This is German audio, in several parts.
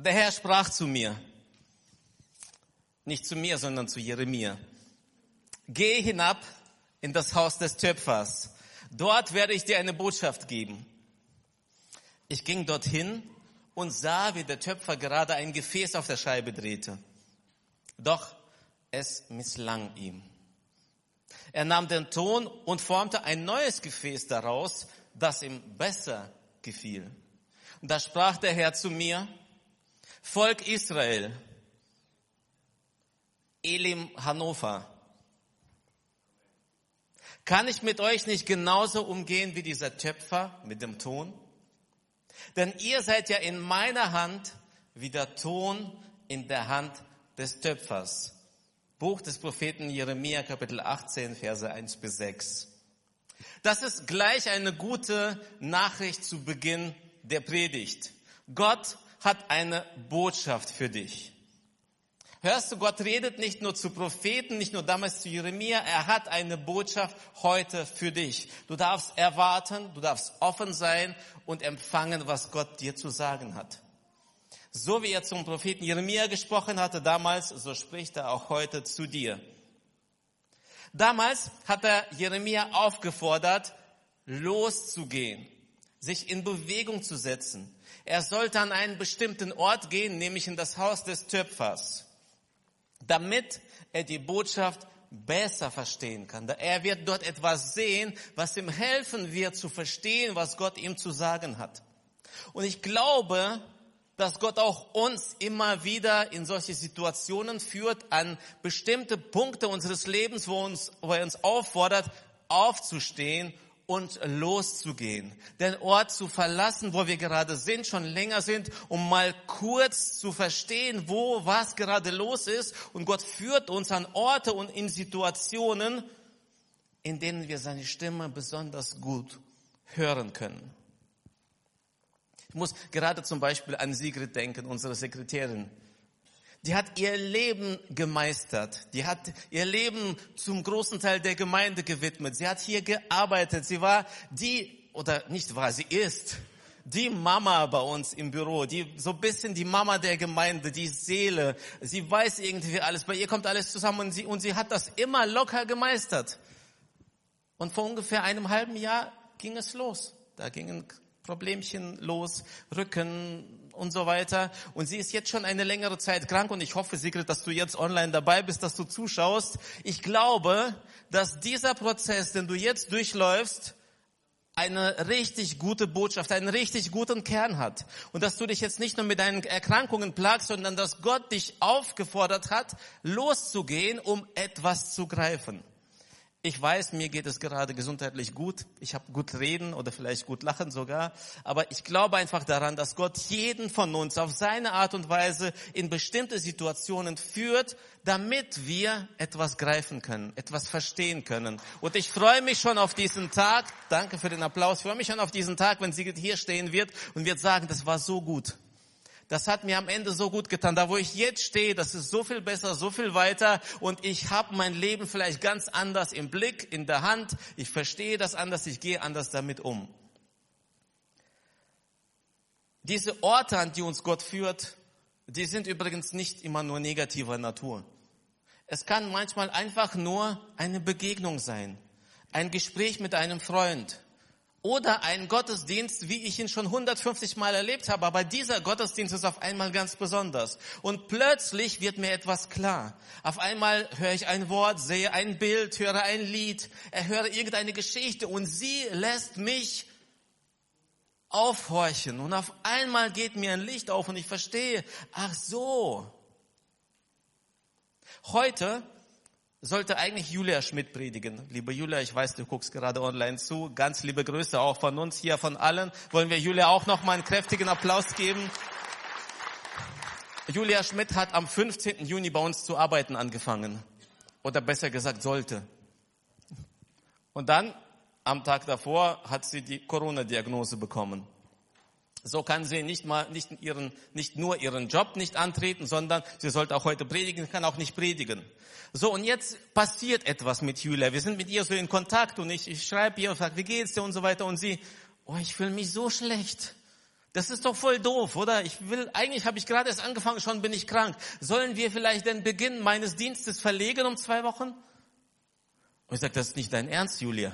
Der Herr sprach zu mir, nicht zu mir, sondern zu Jeremia. Geh hinab in das Haus des Töpfers. Dort werde ich dir eine Botschaft geben. Ich ging dorthin und sah, wie der Töpfer gerade ein Gefäß auf der Scheibe drehte. Doch es misslang ihm. Er nahm den Ton und formte ein neues Gefäß daraus, das ihm besser gefiel. Da sprach der Herr zu mir, Volk Israel, Elim Hannover, kann ich mit euch nicht genauso umgehen wie dieser Töpfer mit dem Ton? Denn ihr seid ja in meiner Hand wie der Ton in der Hand des Töpfers. Buch des Propheten Jeremia, Kapitel 18, Verse 1 bis 6. Das ist gleich eine gute Nachricht zu Beginn der Predigt. Gott hat eine Botschaft für dich. Hörst du, Gott redet nicht nur zu Propheten, nicht nur damals zu Jeremia, er hat eine Botschaft heute für dich. Du darfst erwarten, du darfst offen sein und empfangen, was Gott dir zu sagen hat. So wie er zum Propheten Jeremia gesprochen hatte damals, so spricht er auch heute zu dir. Damals hat er Jeremia aufgefordert, loszugehen, sich in Bewegung zu setzen. Er sollte an einen bestimmten Ort gehen, nämlich in das Haus des Töpfers, damit er die Botschaft besser verstehen kann. Er wird dort etwas sehen, was ihm helfen wird zu verstehen, was Gott ihm zu sagen hat. Und ich glaube, dass Gott auch uns immer wieder in solche Situationen führt, an bestimmte Punkte unseres Lebens, wo, uns, wo er uns auffordert, aufzustehen und loszugehen, den Ort zu verlassen, wo wir gerade sind, schon länger sind, um mal kurz zu verstehen, wo was gerade los ist. Und Gott führt uns an Orte und in Situationen, in denen wir seine Stimme besonders gut hören können. Ich muss gerade zum Beispiel an Sigrid denken, unsere Sekretärin die hat ihr Leben gemeistert. Die hat ihr Leben zum großen Teil der Gemeinde gewidmet. Sie hat hier gearbeitet. Sie war die, oder nicht war, sie ist die Mama bei uns im Büro, die so bisschen die Mama der Gemeinde, die Seele. Sie weiß irgendwie alles. Bei ihr kommt alles zusammen und sie, und sie hat das immer locker gemeistert. Und vor ungefähr einem halben Jahr ging es los. Da gingen Problemchen los, Rücken, und so weiter. Und sie ist jetzt schon eine längere Zeit krank und ich hoffe, Sigrid, dass du jetzt online dabei bist, dass du zuschaust. Ich glaube, dass dieser Prozess, den du jetzt durchläufst, eine richtig gute Botschaft, einen richtig guten Kern hat. Und dass du dich jetzt nicht nur mit deinen Erkrankungen plagst, sondern dass Gott dich aufgefordert hat, loszugehen, um etwas zu greifen. Ich weiß, mir geht es gerade gesundheitlich gut. Ich habe gut reden oder vielleicht gut lachen sogar. Aber ich glaube einfach daran, dass Gott jeden von uns auf seine Art und Weise in bestimmte Situationen führt, damit wir etwas greifen können, etwas verstehen können. Und ich freue mich schon auf diesen Tag. Danke für den Applaus. Ich freue mich schon auf diesen Tag, wenn sie hier stehen wird und wird sagen, das war so gut das hat mir am Ende so gut getan. Da, wo ich jetzt stehe, das ist so viel besser, so viel weiter und ich habe mein Leben vielleicht ganz anders im Blick, in der Hand. Ich verstehe das anders, ich gehe anders damit um. Diese Orte, an die uns Gott führt, die sind übrigens nicht immer nur negativer Natur. Es kann manchmal einfach nur eine Begegnung sein, ein Gespräch mit einem Freund, oder ein Gottesdienst, wie ich ihn schon 150 Mal erlebt habe, aber dieser Gottesdienst ist auf einmal ganz besonders. Und plötzlich wird mir etwas klar. Auf einmal höre ich ein Wort, sehe ein Bild, höre ein Lied, höre irgendeine Geschichte und sie lässt mich aufhorchen. Und auf einmal geht mir ein Licht auf und ich verstehe, ach so. Heute sollte eigentlich Julia Schmidt predigen. Liebe Julia, ich weiß, du guckst gerade online zu. Ganz liebe Grüße auch von uns hier, von allen. Wollen wir Julia auch noch mal einen kräftigen Applaus geben? Julia Schmidt hat am 15. Juni bei uns zu arbeiten angefangen. Oder besser gesagt, sollte. Und dann, am Tag davor, hat sie die Corona-Diagnose bekommen. So kann sie nicht mal, nicht ihren, nicht nur ihren Job nicht antreten, sondern sie sollte auch heute predigen, kann auch nicht predigen. So, und jetzt passiert etwas mit Julia. Wir sind mit ihr so in Kontakt und ich, ich schreibe ihr und sage, wie geht's dir und so weiter und sie, oh, ich fühle mich so schlecht. Das ist doch voll doof, oder? Ich will, eigentlich habe ich gerade erst angefangen, schon bin ich krank. Sollen wir vielleicht den Beginn meines Dienstes verlegen um zwei Wochen? Und ich sage, das ist nicht dein Ernst, Julia.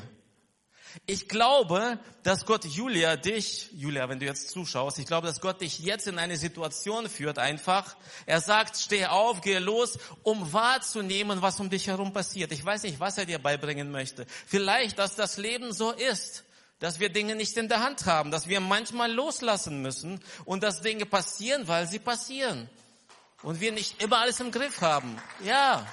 Ich glaube, dass Gott Julia, dich, Julia, wenn du jetzt zuschaust, ich glaube, dass Gott dich jetzt in eine Situation führt einfach. Er sagt, steh auf, geh los, um wahrzunehmen, was um dich herum passiert. Ich weiß nicht, was er dir beibringen möchte. Vielleicht, dass das Leben so ist, dass wir Dinge nicht in der Hand haben, dass wir manchmal loslassen müssen und dass Dinge passieren, weil sie passieren. Und wir nicht immer alles im Griff haben. Ja.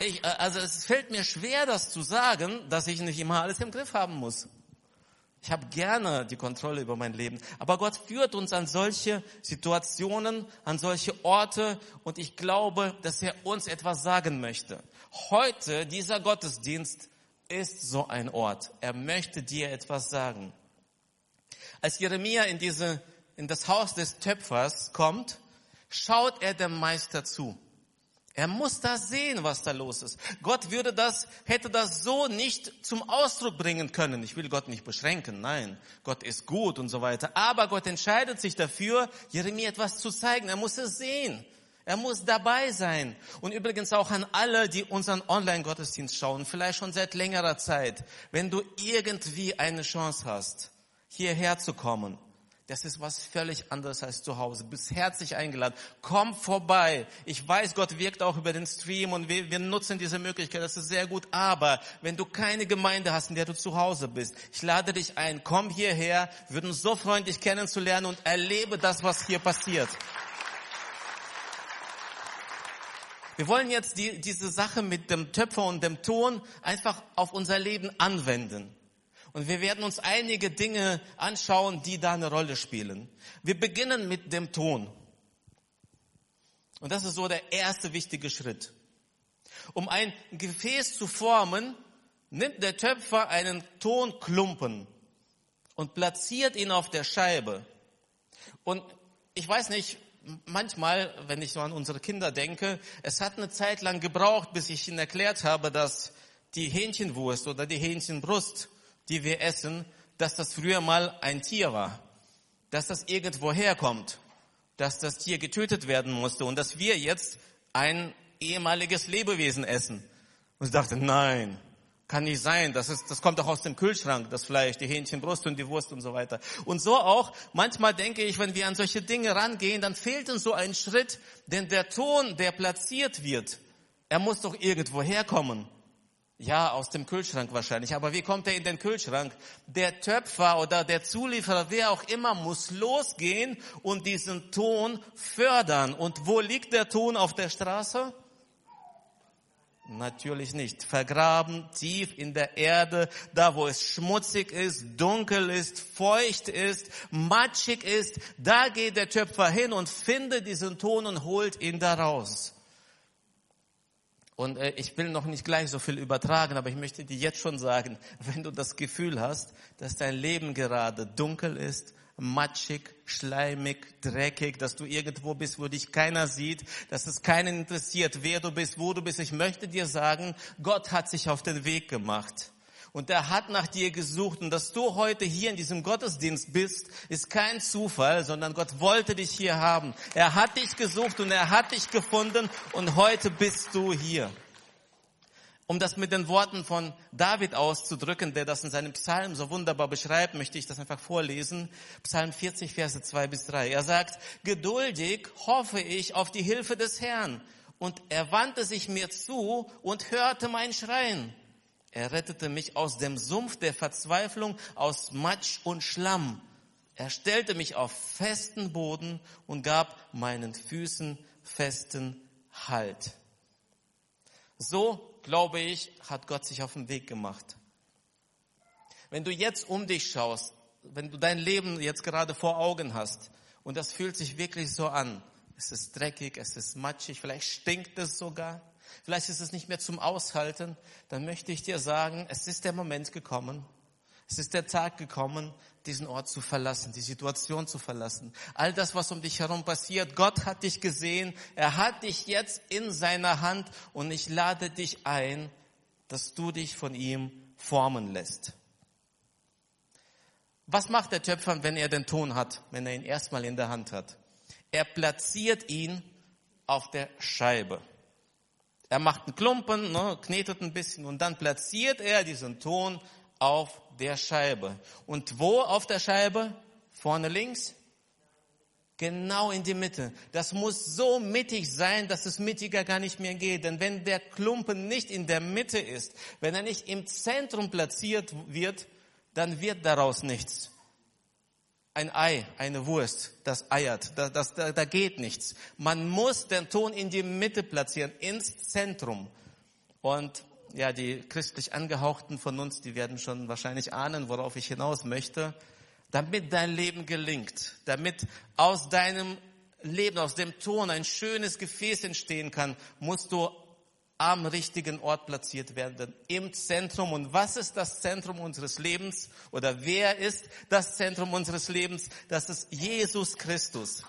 Ich, äh, also es fällt mir schwer, das zu sagen, dass ich nicht immer alles im Griff haben muss. Ich habe gerne die Kontrolle über mein Leben. Aber Gott führt uns an solche Situationen, an solche Orte und ich glaube, dass er uns etwas sagen möchte. Heute, dieser Gottesdienst ist so ein Ort. Er möchte dir etwas sagen. Als Jeremia in diese, in das Haus des Töpfers kommt, schaut er dem Meister zu. Er muss da sehen, was da los ist. Gott würde das, hätte das so nicht zum Ausdruck bringen können. Ich will Gott nicht beschränken. Nein. Gott ist gut und so weiter. Aber Gott entscheidet sich dafür, Jeremia etwas zu zeigen. Er muss es sehen. Er muss dabei sein. Und übrigens auch an alle, die unseren Online-Gottesdienst schauen, vielleicht schon seit längerer Zeit. Wenn du irgendwie eine Chance hast, hierher zu kommen, das ist was völlig anderes als zu Hause. Bist herzlich eingeladen. Komm vorbei. Ich weiß, Gott wirkt auch über den Stream und wir, wir, nutzen diese Möglichkeit. Das ist sehr gut. Aber wenn du keine Gemeinde hast, in der du zu Hause bist, ich lade dich ein. Komm hierher. Würden so freuen, dich kennenzulernen und erlebe das, was hier passiert. Wir wollen jetzt die, diese Sache mit dem Töpfer und dem Ton einfach auf unser Leben anwenden. Und wir werden uns einige Dinge anschauen, die da eine Rolle spielen. Wir beginnen mit dem Ton. Und das ist so der erste wichtige Schritt. Um ein Gefäß zu formen, nimmt der Töpfer einen Tonklumpen und platziert ihn auf der Scheibe. Und ich weiß nicht, manchmal, wenn ich so an unsere Kinder denke, es hat eine Zeit lang gebraucht, bis ich ihnen erklärt habe, dass die Hähnchenwurst oder die Hähnchenbrust die wir essen, dass das früher mal ein Tier war, dass das irgendwo herkommt, dass das Tier getötet werden musste und dass wir jetzt ein ehemaliges Lebewesen essen. Und ich dachte, nein, kann nicht sein. Das, ist, das kommt doch aus dem Kühlschrank, das Fleisch, die Hähnchenbrust und die Wurst und so weiter. Und so auch, manchmal denke ich, wenn wir an solche Dinge rangehen, dann fehlt uns so ein Schritt, denn der Ton, der platziert wird, er muss doch irgendwo herkommen. Ja, aus dem Kühlschrank wahrscheinlich. Aber wie kommt er in den Kühlschrank? Der Töpfer oder der Zulieferer, wer auch immer, muss losgehen und diesen Ton fördern. Und wo liegt der Ton auf der Straße? Natürlich nicht. Vergraben tief in der Erde, da wo es schmutzig ist, dunkel ist, feucht ist, matschig ist, da geht der Töpfer hin und findet diesen Ton und holt ihn da raus. Und äh, ich will noch nicht gleich so viel übertragen, aber ich möchte dir jetzt schon sagen, wenn du das Gefühl hast, dass dein Leben gerade dunkel ist, matschig, schleimig, dreckig, dass du irgendwo bist, wo dich keiner sieht, dass es keinen interessiert, wer du bist, wo du bist. Ich möchte dir sagen, Gott hat sich auf den Weg gemacht und er hat nach dir gesucht. Und dass du heute hier in diesem Gottesdienst bist, ist kein Zufall, sondern Gott wollte dich hier haben. Er hat dich gesucht und er hat dich gefunden und heute bist du hier. Um das mit den Worten von David auszudrücken, der das in seinem Psalm so wunderbar beschreibt, möchte ich das einfach vorlesen. Psalm 40, Verse 2 bis 3. Er sagt, geduldig hoffe ich auf die Hilfe des Herrn. Und er wandte sich mir zu und hörte mein Schreien. Er rettete mich aus dem Sumpf der Verzweiflung, aus Matsch und Schlamm. Er stellte mich auf festen Boden und gab meinen Füßen festen Halt. So, glaube ich, hat Gott sich auf den Weg gemacht. Wenn du jetzt um dich schaust, wenn du dein Leben jetzt gerade vor Augen hast und das fühlt sich wirklich so an, es ist dreckig, es ist matschig, vielleicht stinkt es sogar, vielleicht ist es nicht mehr zum Aushalten, dann möchte ich dir sagen, es ist der Moment gekommen, es ist der Tag gekommen, diesen Ort zu verlassen, die Situation zu verlassen. All das, was um dich herum passiert, Gott hat dich gesehen, er hat dich jetzt in seiner Hand und ich lade dich ein, dass du dich von ihm formen lässt. Was macht der Töpfer, wenn er den Ton hat, wenn er ihn erstmal in der Hand hat? Er platziert ihn auf der Scheibe. Er macht einen Klumpen, ne, knetet ein bisschen und dann platziert er diesen Ton auf der Scheibe. Und wo auf der Scheibe? Vorne links? Genau in die Mitte. Das muss so mittig sein, dass es mittiger gar nicht mehr geht. Denn wenn der Klumpen nicht in der Mitte ist, wenn er nicht im Zentrum platziert wird, dann wird daraus nichts. Ein Ei, eine Wurst, das eiert, da, das, da, da geht nichts. Man muss den Ton in die Mitte platzieren, ins Zentrum. Und ja, die christlich angehauchten von uns, die werden schon wahrscheinlich ahnen, worauf ich hinaus möchte damit dein Leben gelingt, damit aus deinem Leben, aus dem Ton ein schönes Gefäß entstehen kann, musst du am richtigen Ort platziert werden, im Zentrum. Und was ist das Zentrum unseres Lebens? Oder wer ist das Zentrum unseres Lebens? Das ist Jesus Christus.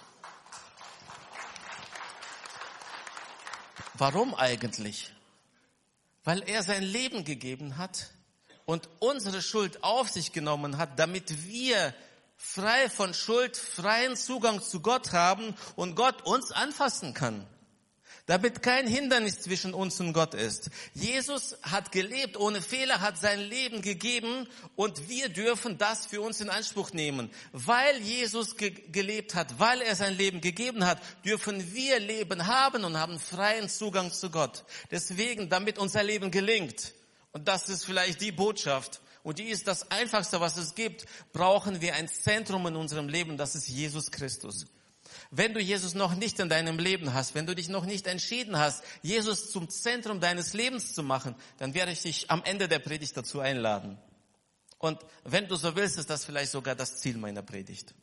Warum eigentlich? Weil er sein Leben gegeben hat, und unsere Schuld auf sich genommen hat, damit wir frei von Schuld freien Zugang zu Gott haben und Gott uns anfassen kann. Damit kein Hindernis zwischen uns und Gott ist. Jesus hat gelebt ohne Fehler, hat sein Leben gegeben und wir dürfen das für uns in Anspruch nehmen. Weil Jesus ge gelebt hat, weil er sein Leben gegeben hat, dürfen wir Leben haben und haben freien Zugang zu Gott. Deswegen, damit unser Leben gelingt, und das ist vielleicht die Botschaft, und die ist das Einfachste, was es gibt, brauchen wir ein Zentrum in unserem Leben, das ist Jesus Christus. Wenn du Jesus noch nicht in deinem Leben hast, wenn du dich noch nicht entschieden hast, Jesus zum Zentrum deines Lebens zu machen, dann werde ich dich am Ende der Predigt dazu einladen. Und wenn du so willst, ist das vielleicht sogar das Ziel meiner Predigt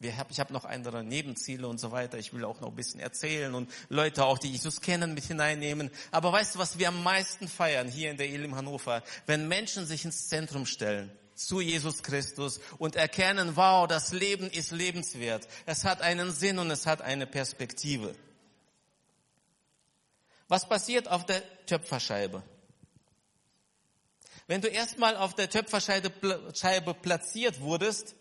ich habe noch andere Nebenziele und so weiter. Ich will auch noch ein bisschen erzählen und Leute auch, die Jesus kennen, mit hineinnehmen. Aber weißt du, was wir am meisten feiern hier in der Elim Hannover? Wenn Menschen sich ins Zentrum stellen zu Jesus Christus und erkennen, wow, das Leben ist lebenswert. Es hat einen Sinn und es hat eine Perspektive. Was passiert auf der Töpferscheibe? Wenn du erstmal auf der Töpferscheibe platziert wurdest,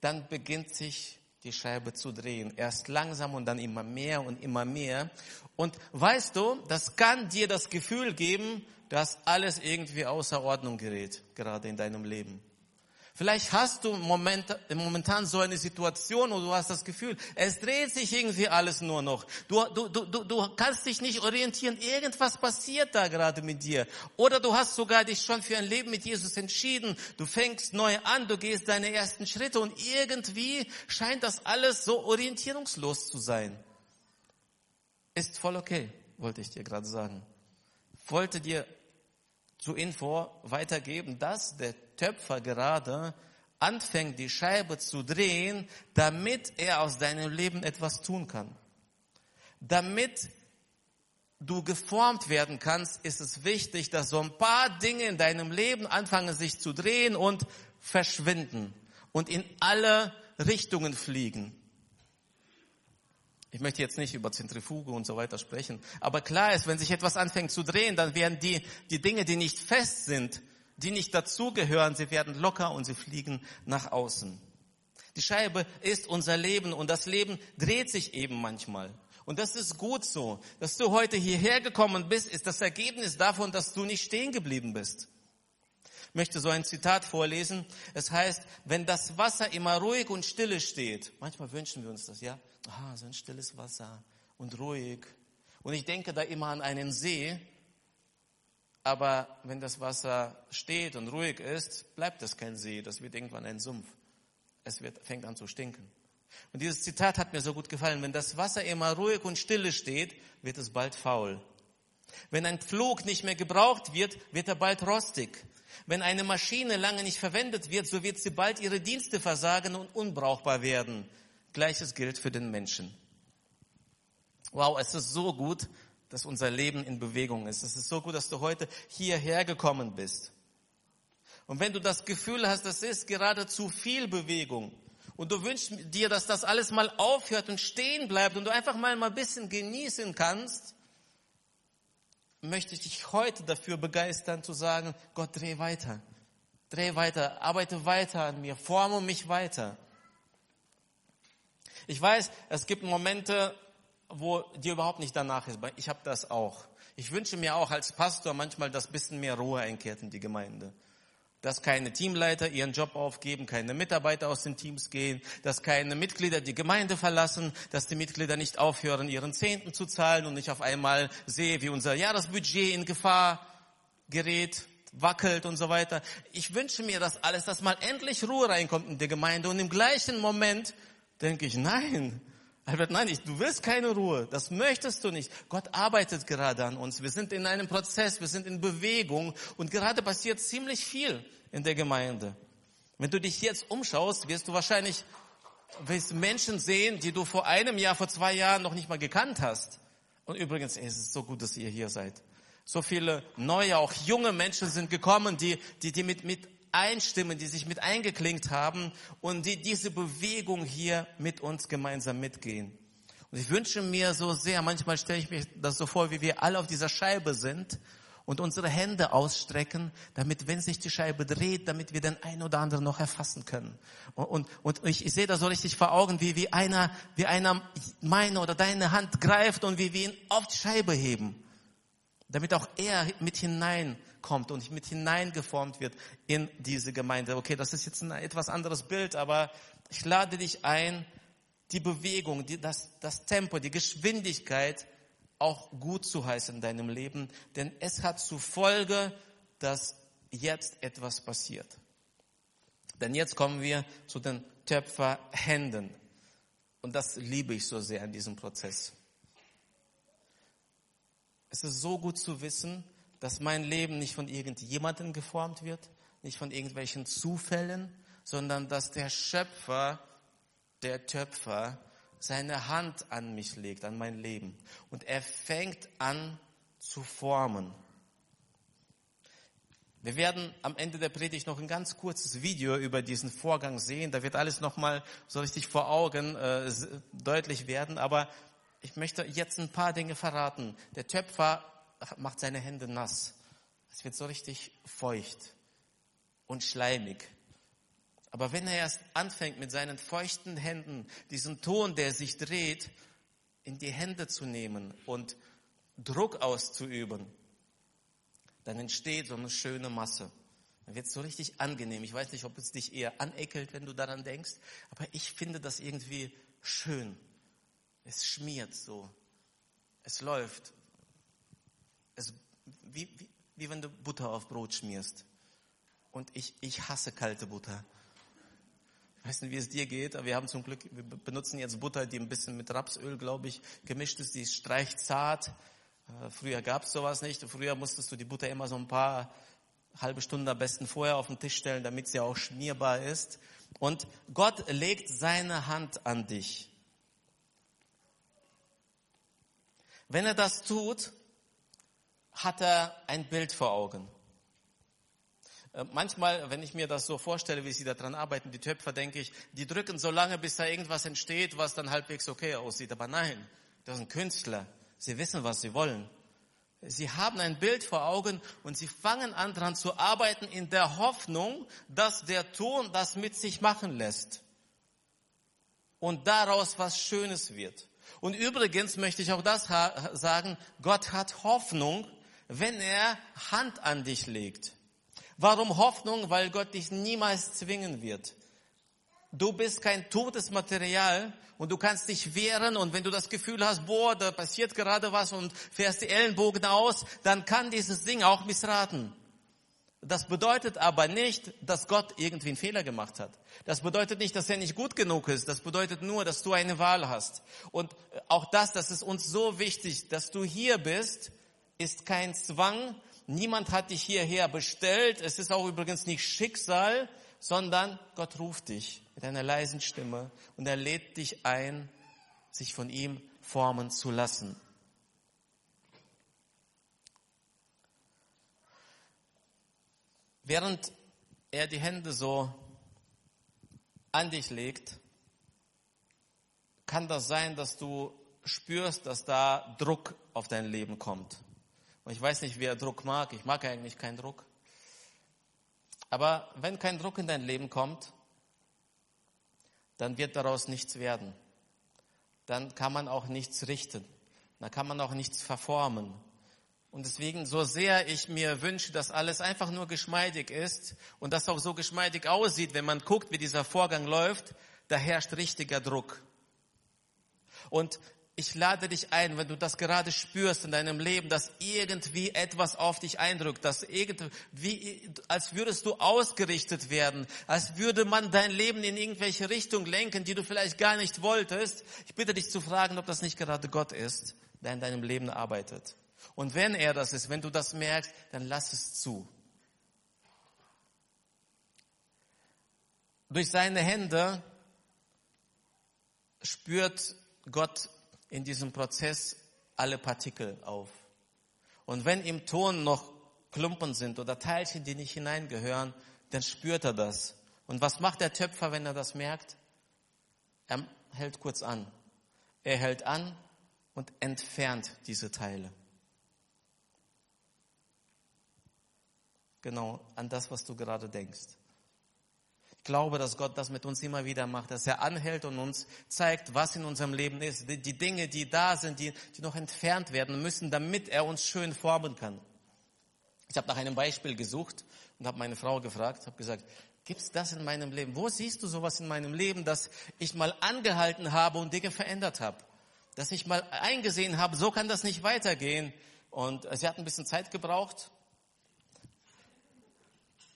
dann beginnt sich die Scheibe zu drehen. Erst langsam und dann immer mehr und immer mehr. Und weißt du, das kann dir das Gefühl geben, dass alles irgendwie außer Ordnung gerät, gerade in deinem Leben. Vielleicht hast du moment, momentan so eine Situation, wo du hast das Gefühl, es dreht sich irgendwie alles nur noch. Du, du, du, du kannst dich nicht orientieren, irgendwas passiert da gerade mit dir. Oder du hast sogar dich schon für ein Leben mit Jesus entschieden. Du fängst neu an, du gehst deine ersten Schritte und irgendwie scheint das alles so orientierungslos zu sein. Ist voll okay, wollte ich dir gerade sagen. Wollte dir zur Info weitergeben, dass der Töpfer gerade anfängt, die Scheibe zu drehen, damit er aus deinem Leben etwas tun kann. Damit du geformt werden kannst, ist es wichtig, dass so ein paar Dinge in deinem Leben anfangen sich zu drehen und verschwinden und in alle Richtungen fliegen. Ich möchte jetzt nicht über Zentrifuge und so weiter sprechen, aber klar ist, wenn sich etwas anfängt zu drehen, dann werden die, die Dinge, die nicht fest sind, die nicht dazugehören, sie werden locker und sie fliegen nach außen. Die Scheibe ist unser Leben und das Leben dreht sich eben manchmal. Und das ist gut so. Dass du heute hierher gekommen bist, ist das Ergebnis davon, dass du nicht stehen geblieben bist. Ich möchte so ein Zitat vorlesen. Es heißt, wenn das Wasser immer ruhig und stille steht, manchmal wünschen wir uns das, ja? Ah, so ein stilles Wasser und ruhig. Und ich denke da immer an einen See, aber wenn das Wasser steht und ruhig ist, bleibt es kein See, das wird irgendwann ein Sumpf. Es wird, fängt an zu stinken. Und dieses Zitat hat mir so gut gefallen. Wenn das Wasser immer ruhig und stille steht, wird es bald faul. Wenn ein Pflug nicht mehr gebraucht wird, wird er bald rostig. Wenn eine Maschine lange nicht verwendet wird, so wird sie bald ihre Dienste versagen und unbrauchbar werden. Gleiches gilt für den Menschen. Wow, es ist so gut, dass unser Leben in Bewegung ist. Es ist so gut, dass du heute hierher gekommen bist. Und wenn du das Gefühl hast, das ist gerade zu viel Bewegung und du wünschst dir, dass das alles mal aufhört und stehen bleibt und du einfach mal ein bisschen genießen kannst, möchte ich dich heute dafür begeistern zu sagen, Gott dreh weiter. Dreh weiter, arbeite weiter an mir, forme mich weiter. Ich weiß, es gibt Momente, wo dir überhaupt nicht danach ist. Ich habe das auch. Ich wünsche mir auch als Pastor manchmal, dass bisschen mehr Ruhe einkehrt in die Gemeinde. Dass keine Teamleiter ihren Job aufgeben, keine Mitarbeiter aus den Teams gehen, dass keine Mitglieder die Gemeinde verlassen, dass die Mitglieder nicht aufhören, ihren Zehnten zu zahlen und ich auf einmal sehe, wie unser Jahresbudget in Gefahr gerät, wackelt und so weiter. Ich wünsche mir das alles, dass mal endlich Ruhe reinkommt in die Gemeinde und im gleichen Moment denke ich, nein, Albert, nein, ich, du willst keine Ruhe. Das möchtest du nicht. Gott arbeitet gerade an uns. Wir sind in einem Prozess, wir sind in Bewegung und gerade passiert ziemlich viel in der Gemeinde. Wenn du dich jetzt umschaust, wirst du wahrscheinlich wirst Menschen sehen, die du vor einem Jahr, vor zwei Jahren noch nicht mal gekannt hast. Und übrigens, es ist so gut, dass ihr hier seid. So viele neue, auch junge Menschen sind gekommen, die, die, die mit, mit einstimmen, die sich mit eingeklinkt haben und die diese Bewegung hier mit uns gemeinsam mitgehen. Und ich wünsche mir so sehr, manchmal stelle ich mir das so vor, wie wir alle auf dieser Scheibe sind und unsere Hände ausstrecken, damit, wenn sich die Scheibe dreht, damit wir den ein oder anderen noch erfassen können. Und, und, und ich, ich sehe das so richtig vor Augen, wie, wie einer, wie einer meine oder deine Hand greift und wie wir ihn auf die Scheibe heben, damit auch er mit hinein kommt und mit hineingeformt wird in diese Gemeinde. Okay, das ist jetzt ein etwas anderes Bild, aber ich lade dich ein, die Bewegung, die, das, das Tempo, die Geschwindigkeit auch gut zu heißen in deinem Leben, denn es hat zur Folge, dass jetzt etwas passiert. Denn jetzt kommen wir zu den Töpferhänden. Und das liebe ich so sehr an diesem Prozess. Es ist so gut zu wissen, dass mein Leben nicht von irgendjemandem geformt wird, nicht von irgendwelchen Zufällen, sondern dass der Schöpfer, der Töpfer, seine Hand an mich legt, an mein Leben. Und er fängt an zu formen. Wir werden am Ende der Predigt noch ein ganz kurzes Video über diesen Vorgang sehen. Da wird alles nochmal so richtig vor Augen äh, deutlich werden. Aber ich möchte jetzt ein paar Dinge verraten. Der Töpfer macht seine Hände nass. Es wird so richtig feucht und schleimig. Aber wenn er erst anfängt, mit seinen feuchten Händen diesen Ton, der sich dreht, in die Hände zu nehmen und Druck auszuüben, dann entsteht so eine schöne Masse. Dann wird es so richtig angenehm. Ich weiß nicht, ob es dich eher aneckelt, wenn du daran denkst, aber ich finde das irgendwie schön. Es schmiert so. Es läuft es, wie, wie, wie wenn du Butter auf Brot schmierst. Und ich, ich hasse kalte Butter. Ich weiß nicht, wie es dir geht, aber wir haben zum Glück, wir benutzen jetzt Butter, die ein bisschen mit Rapsöl, glaube ich, gemischt ist, die streicht zart. Äh, früher gab es sowas nicht. Früher musstest du die Butter immer so ein paar halbe Stunden am besten vorher auf den Tisch stellen, damit sie auch schmierbar ist. Und Gott legt seine Hand an dich. Wenn er das tut, hat er ein Bild vor Augen. Äh, manchmal, wenn ich mir das so vorstelle, wie sie da dran arbeiten, die Töpfer, denke ich, die drücken so lange, bis da irgendwas entsteht, was dann halbwegs okay aussieht. Aber nein, das sind Künstler. Sie wissen, was sie wollen. Sie haben ein Bild vor Augen und sie fangen an dran zu arbeiten in der Hoffnung, dass der Ton das mit sich machen lässt. Und daraus was Schönes wird. Und übrigens möchte ich auch das sagen, Gott hat Hoffnung wenn er Hand an dich legt. Warum Hoffnung? Weil Gott dich niemals zwingen wird. Du bist kein totes Material und du kannst dich wehren und wenn du das Gefühl hast, boah, da passiert gerade was und fährst die Ellenbogen aus, dann kann dieses Ding auch missraten. Das bedeutet aber nicht, dass Gott irgendwie einen Fehler gemacht hat. Das bedeutet nicht, dass er nicht gut genug ist. Das bedeutet nur, dass du eine Wahl hast. Und auch das, das ist uns so wichtig, dass du hier bist ist kein Zwang. Niemand hat dich hierher bestellt. Es ist auch übrigens nicht Schicksal, sondern Gott ruft dich mit einer leisen Stimme und er lädt dich ein, sich von ihm formen zu lassen. Während er die Hände so an dich legt, kann das sein, dass du spürst, dass da Druck auf dein Leben kommt. Und ich weiß nicht, wer Druck mag. Ich mag eigentlich keinen Druck. Aber wenn kein Druck in dein Leben kommt, dann wird daraus nichts werden. Dann kann man auch nichts richten. Dann kann man auch nichts verformen. Und deswegen, so sehr ich mir wünsche, dass alles einfach nur geschmeidig ist und das auch so geschmeidig aussieht, wenn man guckt, wie dieser Vorgang läuft, da herrscht richtiger Druck. Und ich lade dich ein, wenn du das gerade spürst in deinem Leben, dass irgendwie etwas auf dich eindrückt, dass irgendwie, als würdest du ausgerichtet werden, als würde man dein Leben in irgendwelche Richtung lenken, die du vielleicht gar nicht wolltest. Ich bitte dich zu fragen, ob das nicht gerade Gott ist, der in deinem Leben arbeitet. Und wenn er das ist, wenn du das merkst, dann lass es zu. Durch seine Hände spürt Gott in diesem Prozess alle Partikel auf. Und wenn im Ton noch Klumpen sind oder Teilchen, die nicht hineingehören, dann spürt er das. Und was macht der Töpfer, wenn er das merkt? Er hält kurz an. Er hält an und entfernt diese Teile. Genau an das, was du gerade denkst glaube, dass Gott das mit uns immer wieder macht, dass er anhält und uns zeigt, was in unserem Leben ist. Die, Dinge, die da sind, die, die noch entfernt werden müssen, damit er uns schön formen kann. Ich habe nach einem Beispiel gesucht und habe meine Frau gefragt, habe gesagt, gibt es das in meinem Leben? Wo siehst du sowas in meinem Leben, dass ich mal angehalten habe und Dinge verändert habe? Dass ich mal eingesehen habe, so kann das nicht weitergehen. Und sie hat ein bisschen Zeit gebraucht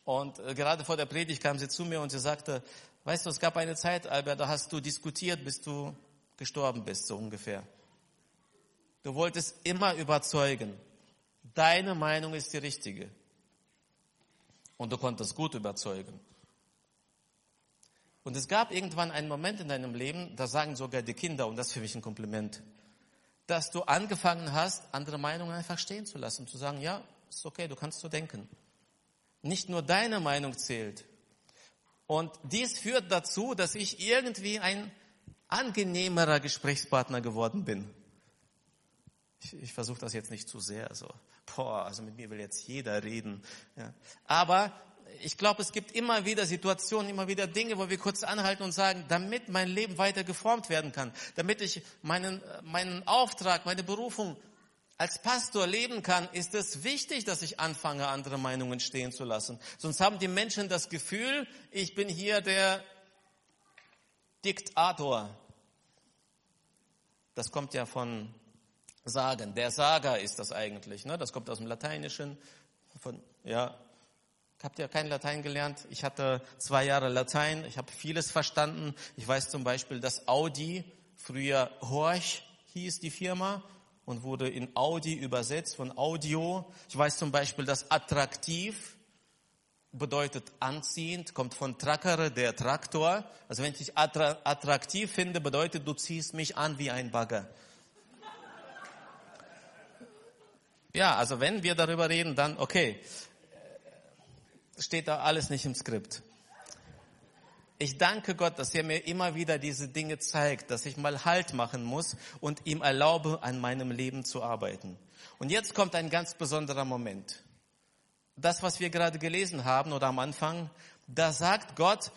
und äh, gerade vor der Predigt kam sie zu mir und sie sagte, weißt du, es gab eine Zeit, Albert, da hast du diskutiert, bis du gestorben bist, so ungefähr. Du wolltest immer überzeugen. Deine Meinung ist die richtige. Und du konntest gut überzeugen. Und es gab irgendwann einen Moment in deinem Leben, da sagen sogar die Kinder, und das ist für mich ein Kompliment, dass du angefangen hast, andere Meinungen einfach stehen zu lassen, zu sagen, ja, ist okay, du kannst so denken. Nicht nur deine Meinung zählt. Und dies führt dazu, dass ich irgendwie ein angenehmerer Gesprächspartner geworden bin. Ich, ich versuche das jetzt nicht zu sehr. So, boah, also mit mir will jetzt jeder reden. Ja. Aber ich glaube, es gibt immer wieder Situationen, immer wieder Dinge, wo wir kurz anhalten und sagen, damit mein Leben weiter geformt werden kann, damit ich meinen, meinen Auftrag, meine Berufung als Pastor leben kann, ist es wichtig, dass ich anfange, andere Meinungen stehen zu lassen. Sonst haben die Menschen das Gefühl, ich bin hier der Diktator. Das kommt ja von Sagen. Der Sager ist das eigentlich. Ne? Das kommt aus dem Lateinischen. Von, ja, habt ihr kein Latein gelernt? Ich hatte zwei Jahre Latein. Ich habe vieles verstanden. Ich weiß zum Beispiel, dass Audi früher Horch hieß die Firma und wurde in Audi übersetzt von Audio. Ich weiß zum Beispiel, dass attraktiv bedeutet anziehend, kommt von Trackere, der Traktor. Also wenn ich dich attraktiv finde, bedeutet, du ziehst mich an wie ein Bagger. Ja, also wenn wir darüber reden, dann okay. Steht da alles nicht im Skript. Ich danke Gott, dass er mir immer wieder diese Dinge zeigt, dass ich mal Halt machen muss und ihm erlaube, an meinem Leben zu arbeiten. Und jetzt kommt ein ganz besonderer Moment. Das, was wir gerade gelesen haben oder am Anfang, da sagt Gott,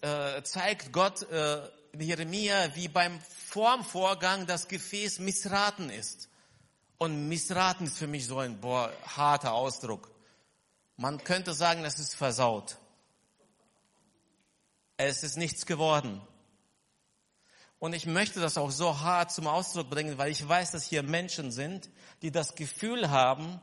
äh, zeigt Gott äh, Jeremia, wie beim Formvorgang das Gefäß missraten ist. Und missraten ist für mich so ein boah, harter Ausdruck. Man könnte sagen, das ist versaut. Es ist nichts geworden. Und ich möchte das auch so hart zum Ausdruck bringen, weil ich weiß, dass hier Menschen sind, die das Gefühl haben,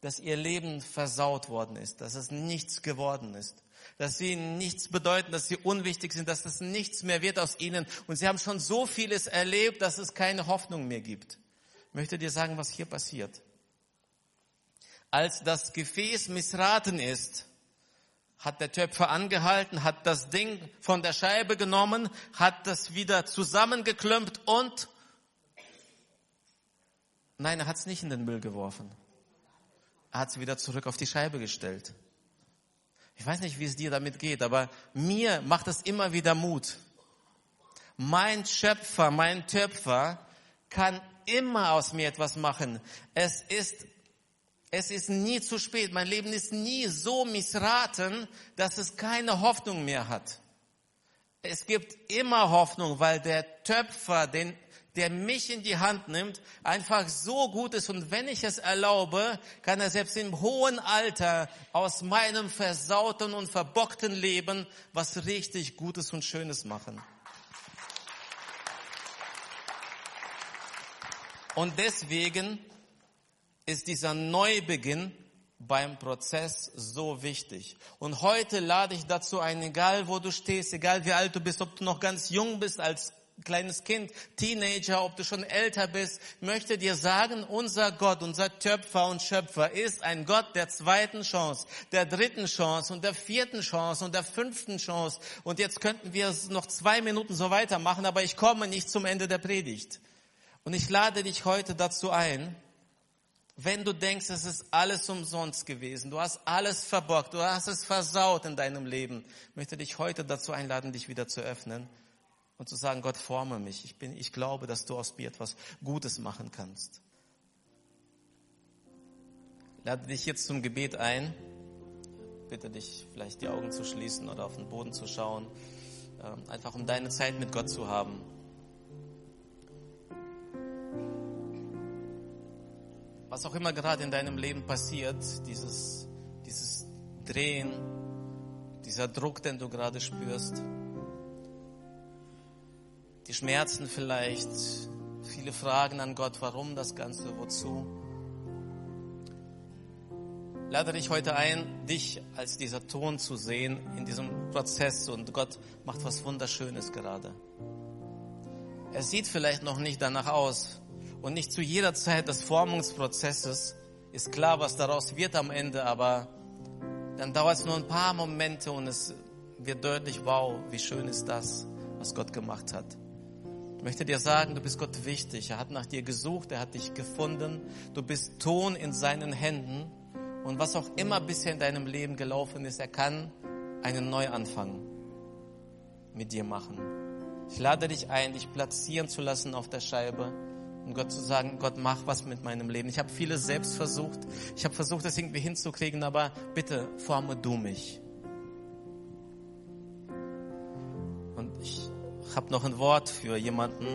dass ihr Leben versaut worden ist, dass es nichts geworden ist, dass sie nichts bedeuten, dass sie unwichtig sind, dass es nichts mehr wird aus ihnen. Und sie haben schon so vieles erlebt, dass es keine Hoffnung mehr gibt. Ich möchte dir sagen, was hier passiert. Als das Gefäß missraten ist, hat der Töpfer angehalten, hat das Ding von der Scheibe genommen, hat das wieder zusammengeklümpt und nein, er hat es nicht in den Müll geworfen. Er hat es wieder zurück auf die Scheibe gestellt. Ich weiß nicht, wie es dir damit geht, aber mir macht es immer wieder Mut. Mein Schöpfer, mein Töpfer kann immer aus mir etwas machen. Es ist Es ist nie zu spät. Mein Leben ist nie so missraten, dass es keine Hoffnung mehr hat. Es gibt immer Hoffnung, weil der Töpfer, den, der mich in die Hand nimmt, einfach so gut ist. Und wenn ich es erlaube, kann er selbst im hohen Alter aus meinem versauten und verbockten Leben was richtig Gutes und Schönes machen. Und deswegen ist dieser Neubeginn beim Prozess so wichtig. Und heute lade ich dazu ein, egal wo du stehst, egal wie alt du bist, ob du noch ganz jung bist als kleines Kind, Teenager, ob du schon älter bist, möchte dir sagen, unser Gott, unser Töpfer und Schöpfer ist ein Gott der zweiten Chance, der dritten Chance und der vierten Chance und der fünften Chance. Und jetzt könnten wir noch zwei Minuten so weitermachen, aber ich komme nicht zum Ende der Predigt. Und ich lade dich heute dazu ein, wenn du denkst, es ist alles umsonst gewesen, du hast alles verbockt, du hast es versaut in deinem Leben, möchte dich heute dazu einladen, dich wieder zu öffnen und zu sagen, Gott forme mich. Ich bin, ich glaube, dass du aus mir etwas Gutes machen kannst. Lade dich jetzt zum Gebet ein. Bitte dich vielleicht die Augen zu schließen oder auf den Boden zu schauen, ähm, einfach um deine Zeit mit Gott zu haben. Was auch immer gerade in deinem Leben passiert, dieses, dieses Drehen, dieser Druck, den du gerade spürst, die Schmerzen vielleicht, viele Fragen an Gott, warum das Ganze, wozu. Lade dich heute ein, dich als dieser Ton zu sehen in diesem Prozess und Gott macht was Wunderschönes gerade. Er sieht vielleicht noch nicht danach aus, und nicht zu jeder Zeit des Formungsprozesses ist klar, was daraus wird am Ende, aber dann dauert es nur ein paar Momente und es wird deutlich, wow, wie schön ist das, was Gott gemacht hat. Ich möchte dir sagen, du bist Gott wichtig. Er hat nach dir gesucht, er hat dich gefunden. Du bist Ton in seinen Händen. Und was auch immer bisher in deinem Leben gelaufen ist, er kann einen Neuanfang mit dir machen. Ich lade dich ein, dich platzieren zu lassen auf der Scheibe und Gott zu sagen, Gott, mach was mit meinem Leben. Ich habe vieles selbst versucht. Ich habe versucht, das irgendwie hinzukriegen, aber bitte forme du mich. Und ich habe noch ein Wort für jemanden,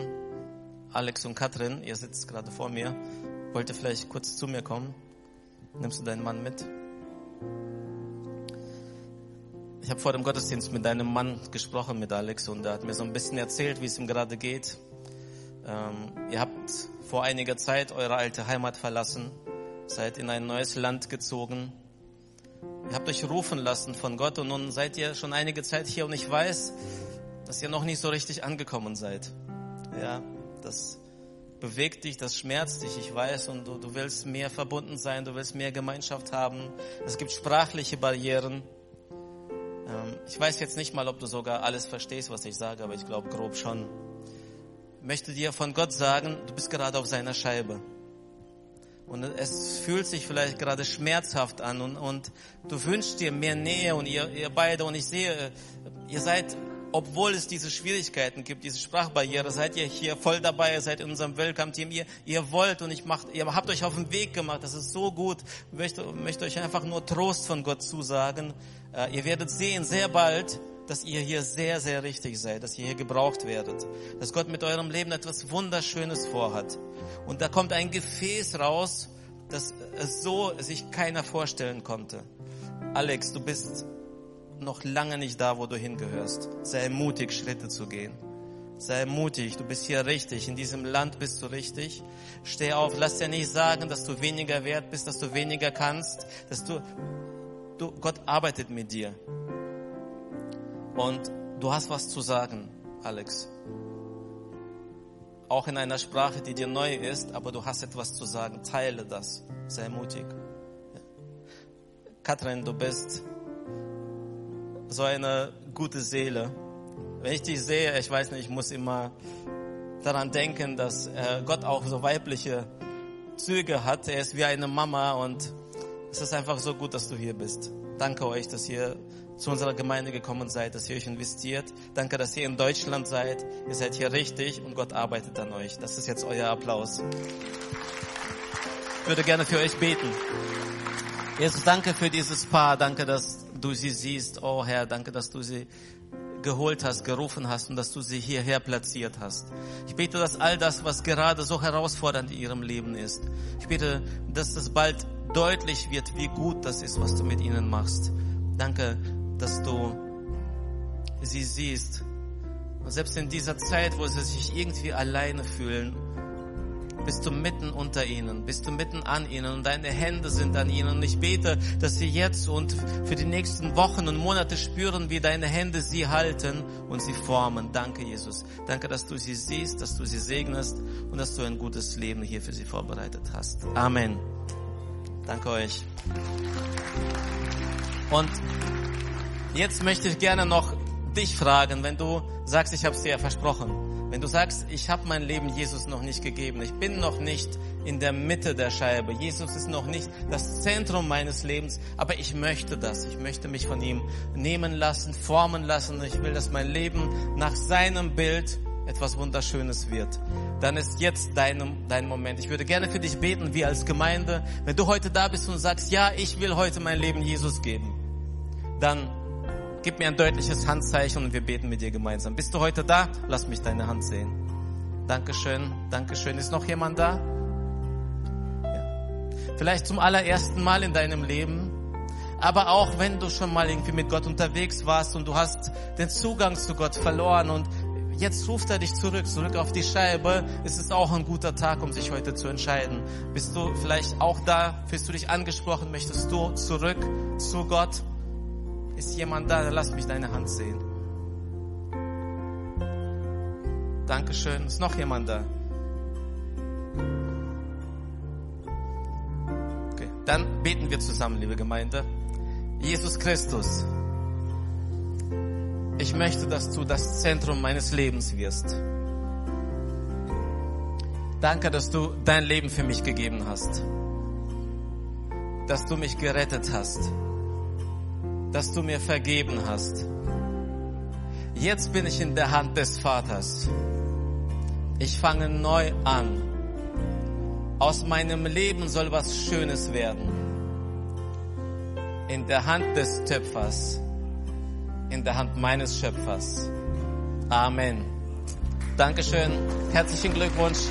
Alex und Katrin, ihr sitzt gerade vor mir, wollt ihr vielleicht kurz zu mir kommen? Nimmst du deinen Mann mit? Ich habe vor dem Gottesdienst mit deinem Mann gesprochen, mit Alex, und er hat mir so ein bisschen erzählt, wie es ihm gerade geht. Ähm, ihr habt vor einiger Zeit eure alte Heimat verlassen, seid in ein neues Land gezogen. Ihr habt euch rufen lassen von Gott und nun seid ihr schon einige Zeit hier und ich weiß, dass ihr noch nicht so richtig angekommen seid. Ja, das bewegt dich, das schmerzt dich, ich weiß, und du, du willst mehr verbunden sein, du willst mehr Gemeinschaft haben. Es gibt sprachliche Barrieren. Ähm, ich weiß jetzt nicht mal, ob du sogar alles verstehst, was ich sage, aber ich glaube grob schon möchte dir von Gott sagen, du bist gerade auf seiner Scheibe. Und es fühlt sich vielleicht gerade schmerzhaft an und, und du wünschst dir mehr Nähe und ihr, ihr beide und ich sehe, ihr seid, obwohl es diese Schwierigkeiten gibt, diese Sprachbarriere, seid ihr hier voll dabei, ihr seid in unserem Welcome-Team, ihr, ihr wollt und ich macht, ihr habt euch auf den Weg gemacht, das ist so gut, ich möchte, möchte euch einfach nur Trost von Gott zusagen. Äh, ihr werdet sehen, sehr bald, dass ihr hier sehr, sehr richtig seid, dass ihr hier gebraucht werdet, dass Gott mit eurem Leben etwas Wunderschönes vorhat. Und da kommt ein Gefäß raus, das es so sich keiner vorstellen konnte. Alex, du bist noch lange nicht da, wo du hingehörst. Sei mutig, Schritte zu gehen. Sei mutig, du bist hier richtig, in diesem Land bist du richtig. Steh auf, lass dir nicht sagen, dass du weniger wert bist, dass du weniger kannst, dass du, du Gott arbeitet mit dir. Und du hast was zu sagen, Alex. Auch in einer Sprache, die dir neu ist, aber du hast etwas zu sagen. Teile das. Sei mutig. Katrin, du bist so eine gute Seele. Wenn ich dich sehe, ich weiß nicht, ich muss immer daran denken, dass äh, Gott auch so weibliche Züge hat. Er ist wie eine Mama und es ist einfach so gut, dass du hier bist. Danke euch, dass ihr zu unserer Gemeinde gekommen seid, dass ihr euch investiert. Danke, dass ihr in Deutschland seid. Ihr seid hier richtig und Gott arbeitet an euch. Das ist jetzt euer Applaus. Ich würde gerne für euch beten. Jesus, danke für dieses Paar. Danke, dass du sie siehst. Oh Herr, danke, dass du sie geholt hast, gerufen hast und dass du sie hierher platziert hast. Ich bete, dass all das, was gerade so herausfordernd in ihrem Leben ist, ich bete, dass es bald deutlich wird, wie gut das ist, was du mit ihnen machst. Danke, dass du sie siehst. Und selbst in dieser Zeit, wo sie sich irgendwie alleine fühlen, bist du mitten unter ihnen, bist du mitten an ihnen und deine Hände sind an ihnen. Und ich bete, dass sie jetzt und für die nächsten Wochen und Monate spüren, wie deine Hände sie halten und sie formen. Danke, Jesus. Danke, dass du sie siehst, dass du sie segnest und dass du ein gutes Leben hier für sie vorbereitet hast. Amen. Danke euch. Und jetzt möchte ich gerne noch dich fragen, wenn du sagst, ich habe es dir ja versprochen wenn du sagst, ich habe mein Leben Jesus noch nicht gegeben, ich bin noch nicht in der Mitte der Scheibe, Jesus ist noch nicht das Zentrum meines Lebens, aber ich möchte das, ich möchte mich von ihm nehmen lassen, formen lassen, ich will, dass mein Leben nach seinem Bild etwas Wunderschönes wird, dann ist jetzt dein, dein Moment. Ich würde gerne für dich beten, wie als Gemeinde. Wenn du heute da bist und sagst, ja, ich will heute mein Leben Jesus geben, dann Gib mir ein deutliches Handzeichen und wir beten mit dir gemeinsam. Bist du heute da? Lass mich deine Hand sehen. Dankeschön, Dankeschön. Ist noch jemand da? Ja. Vielleicht zum allerersten Mal in deinem Leben. Aber auch wenn du schon mal irgendwie mit Gott unterwegs warst und du hast den Zugang zu Gott verloren und jetzt ruft er dich zurück, zurück auf die Scheibe, ist es auch ein guter Tag, um sich heute zu entscheiden. Bist du vielleicht auch da? Fühlst du dich angesprochen? Möchtest du zurück zu Gott? Ist jemand da? Lass mich deine Hand sehen. Dankeschön. Ist noch jemand da? Okay. Dann beten wir zusammen, liebe Gemeinde. Jesus Christus, ich möchte, dass du das Zentrum meines Lebens wirst. Danke, dass du dein Leben für mich gegeben hast. Dass du mich gerettet hast dass du mir vergeben hast. Jetzt bin ich in der Hand des Vaters. Ich fange neu an. Aus meinem Leben soll was Schönes werden. In der Hand des Töpfers. In der Hand meines Schöpfers. Amen. Dankeschön. Herzlichen Glückwunsch.